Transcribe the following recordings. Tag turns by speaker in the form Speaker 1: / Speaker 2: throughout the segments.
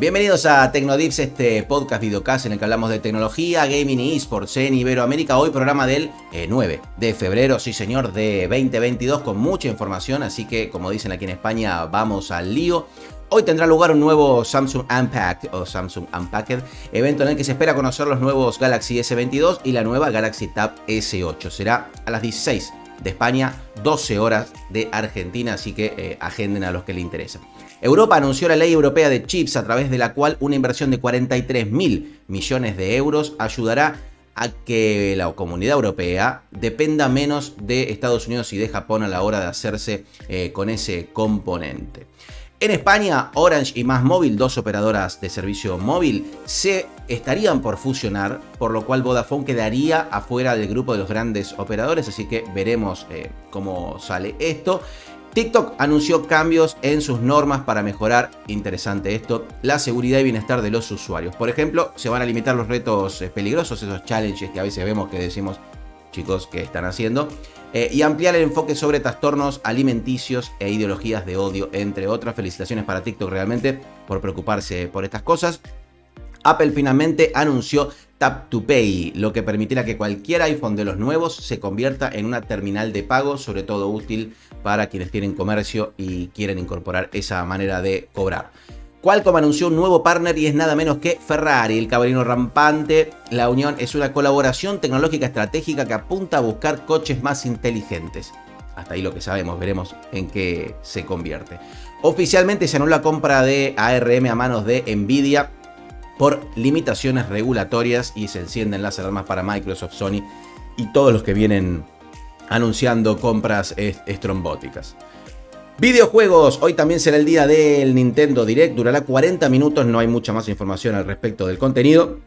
Speaker 1: Bienvenidos a Tecnodips, este podcast videocast en el que hablamos de tecnología, gaming y esports en Iberoamérica. Hoy programa del 9 eh, de febrero, sí señor, de 2022 con mucha información, así que como dicen aquí en España, vamos al lío. Hoy tendrá lugar un nuevo Samsung Unpacked o Samsung Unpacked, evento en el que se espera conocer los nuevos Galaxy S22 y la nueva Galaxy Tab S8. Será a las 16 de España, 12 horas de Argentina, así que eh, agenden a los que le interesan. Europa anunció la ley europea de chips a través de la cual una inversión de 43 mil millones de euros ayudará a que la comunidad europea dependa menos de Estados Unidos y de Japón a la hora de hacerse eh, con ese componente. En España, Orange y Más Móvil, dos operadoras de servicio móvil, se estarían por fusionar, por lo cual Vodafone quedaría afuera del grupo de los grandes operadores, así que veremos eh, cómo sale esto. TikTok anunció cambios en sus normas para mejorar, interesante esto, la seguridad y bienestar de los usuarios. Por ejemplo, se van a limitar los retos eh, peligrosos, esos challenges que a veces vemos que decimos, chicos, que están haciendo. Eh, y ampliar el enfoque sobre trastornos alimenticios e ideologías de odio, entre otras. Felicitaciones para TikTok realmente por preocuparse por estas cosas. Apple finalmente anunció Tap to Pay, lo que permitirá que cualquier iPhone de los nuevos se convierta en una terminal de pago, sobre todo útil para quienes tienen comercio y quieren incorporar esa manera de cobrar. Qualcomm anunció un nuevo partner y es nada menos que Ferrari, el caballero rampante. La unión es una colaboración tecnológica estratégica que apunta a buscar coches más inteligentes. Hasta ahí lo que sabemos, veremos en qué se convierte. Oficialmente se anula la compra de ARM a manos de Nvidia por limitaciones regulatorias y se encienden las alarmas para Microsoft, Sony y todos los que vienen anunciando compras estrombóticas. Videojuegos, hoy también será el día del Nintendo Direct, durará 40 minutos, no hay mucha más información al respecto del contenido.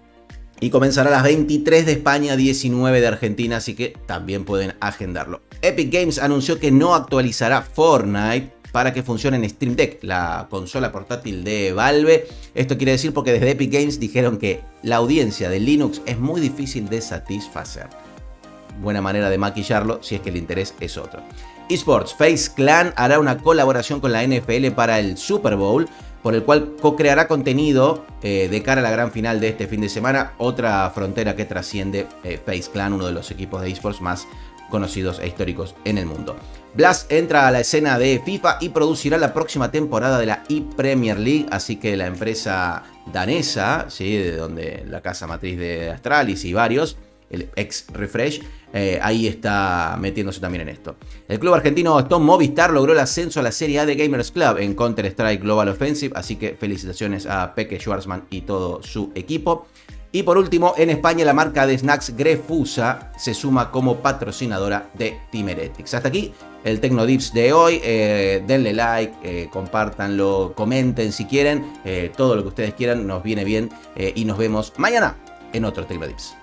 Speaker 1: Y comenzará a las 23 de España, 19 de Argentina, así que también pueden agendarlo. Epic Games anunció que no actualizará Fortnite para que funcione en Stream Deck, la consola portátil de Valve. Esto quiere decir porque desde Epic Games dijeron que la audiencia de Linux es muy difícil de satisfacer. Buena manera de maquillarlo si es que el interés es otro. Esports, Face Clan hará una colaboración con la NFL para el Super Bowl, por el cual co-creará contenido eh, de cara a la gran final de este fin de semana. Otra frontera que trasciende eh, Face Clan, uno de los equipos de esports más conocidos e históricos en el mundo. Blast entra a la escena de FIFA y producirá la próxima temporada de la e-Premier League, así que la empresa danesa, ¿sí? de donde la casa matriz de Astralis y varios, el ex Refresh, eh, ahí está metiéndose también en esto. El club argentino Stone Movistar logró el ascenso a la Serie A de Gamers Club en Counter-Strike Global Offensive, así que felicitaciones a Peque Schwarzman y todo su equipo. Y por último, en España la marca de snacks Grefusa se suma como patrocinadora de Timeretics. Hasta aquí el Tecnodips de hoy. Eh, denle like, eh, compártanlo, comenten si quieren. todo lo que ustedes quieran nos viene bien y nos vemos mañana en otro Tecnodips.